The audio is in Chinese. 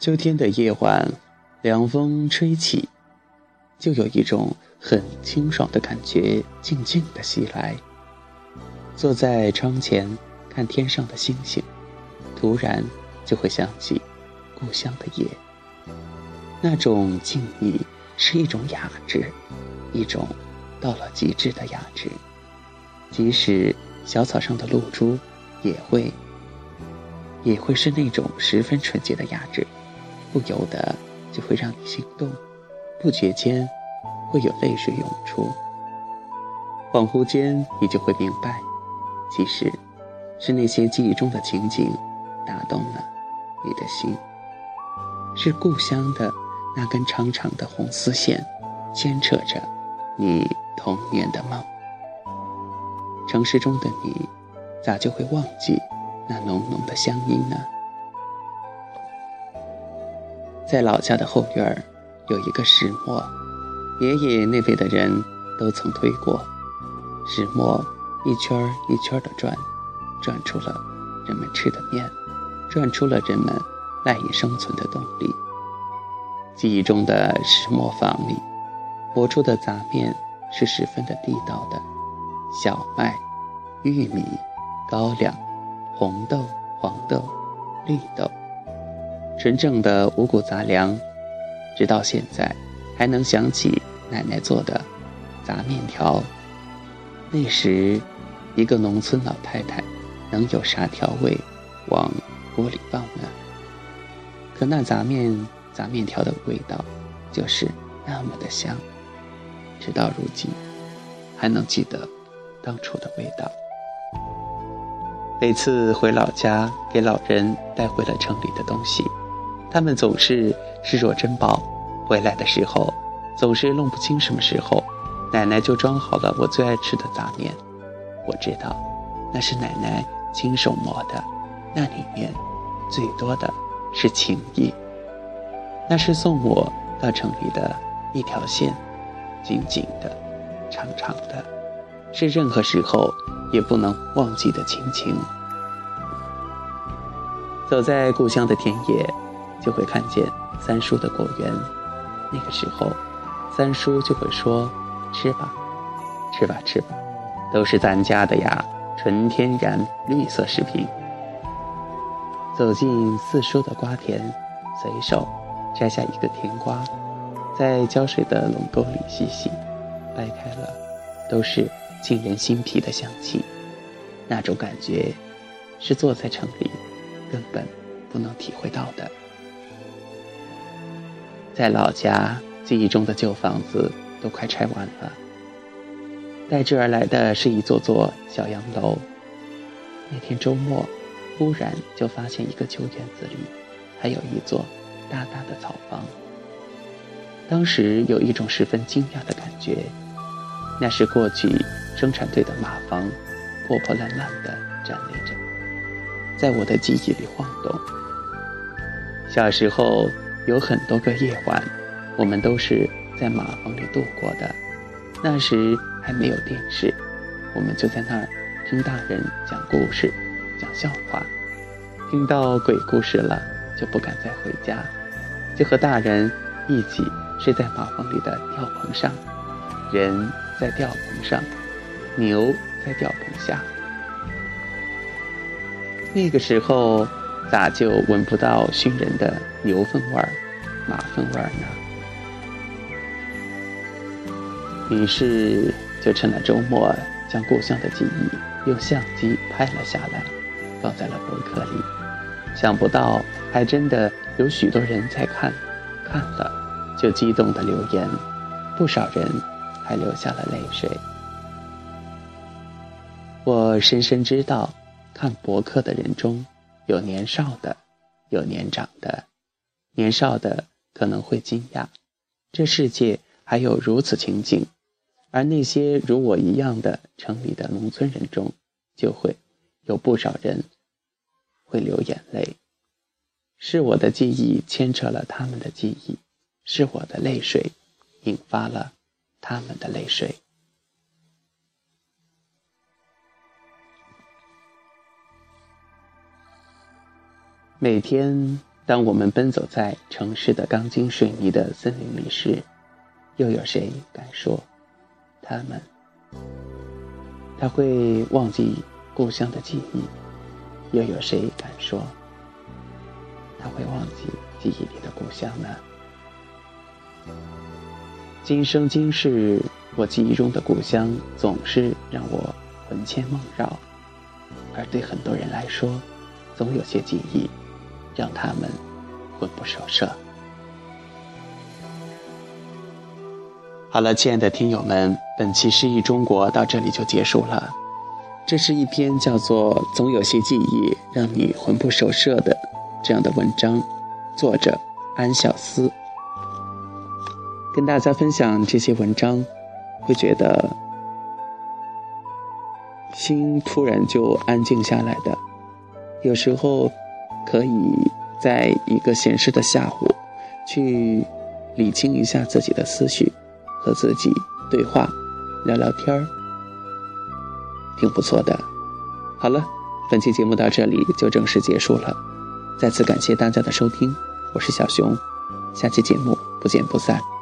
秋天的夜晚，凉风吹起，就有一种很清爽的感觉，静静的袭来。坐在窗前看天上的星星，突然就会想起故乡的夜。那种静谧是一种雅致，一种到了极致的雅致。即使小草上的露珠，也会，也会是那种十分纯洁的雅致。不由得就会让你心动，不觉间会有泪水涌出。恍惚间，你就会明白，其实是那些记忆中的情景打动了你的心，是故乡的那根长长的红丝线牵扯着你童年的梦。城市中的你，咋就会忘记那浓浓的乡音呢？在老家的后院儿，有一个石磨，爷爷那辈的人都曾推过。石磨一圈儿一圈儿的转，转出了人们吃的面，转出了人们赖以生存的动力。记忆中的石磨坊里，磨出的杂面是十分的地道的：小麦、玉米、高粱、红豆、黄豆、绿豆。纯正的五谷杂粮，直到现在还能想起奶奶做的杂面条。那时，一个农村老太太能有啥调味往锅里放呢？可那杂面杂面条的味道就是那么的香，直到如今还能记得当初的味道。每次回老家，给老人带回了城里的东西。他们总是视若珍宝，回来的时候总是弄不清什么时候，奶奶就装好了我最爱吃的杂面。我知道，那是奶奶亲手磨的，那里面最多的是情谊。那是送我到城里的一条线，紧紧的，长长的，是任何时候也不能忘记的亲情。走在故乡的田野。就会看见三叔的果园，那个时候，三叔就会说：“吃吧，吃吧，吃吧，都是咱家的呀，纯天然绿色食品。”走进四叔的瓜田，随手摘下一个甜瓜，在浇水的垄沟里洗洗，掰开了，都是沁人心脾的香气。那种感觉，是坐在城里根本不能体会到的。在老家，记忆中的旧房子都快拆完了，带之而来的是一座座小洋楼。那天周末，忽然就发现一个旧院子里还有一座大大的草房。当时有一种十分惊讶的感觉，那是过去生产队的马房，破破烂烂的站立着，在我的记忆里晃动。小时候。有很多个夜晚，我们都是在马房里度过的。那时还没有电视，我们就在那儿听大人讲故事、讲笑话。听到鬼故事了，就不敢再回家，就和大人一起睡在马房里的吊棚上。人在吊棚上，牛在吊棚下。那个时候。咋就闻不到熏人的牛粪味儿、马粪味儿呢？于是就趁了周末，将故乡的记忆用相机拍了下来，放在了博客里。想不到还真的有许多人在看，看了就激动的留言，不少人还流下了泪水。我深深知道，看博客的人中。有年少的，有年长的。年少的可能会惊讶，这世界还有如此情景；而那些如我一样的城里的农村人中，就会有不少人会流眼泪。是我的记忆牵扯了他们的记忆，是我的泪水引发了他们的泪水。每天当我们奔走在城市的钢筋水泥的森林里时，又有谁敢说他们？他会忘记故乡的记忆，又有谁敢说他会忘记记忆里的故乡呢？今生今世，我记忆中的故乡总是让我魂牵梦绕，而对很多人来说，总有些记忆让他们魂不守舍。好了，亲爱的听友们，本期诗意中国到这里就结束了。这是一篇叫做《总有些记忆让你魂不守舍》的这样的文章，作者安小思。跟大家分享这些文章，会觉得心突然就安静下来的。有时候可以在一个闲适的下午，去理清一下自己的思绪。和自己对话，聊聊天儿，挺不错的。好了，本期节目到这里就正式结束了。再次感谢大家的收听，我是小熊，下期节目不见不散。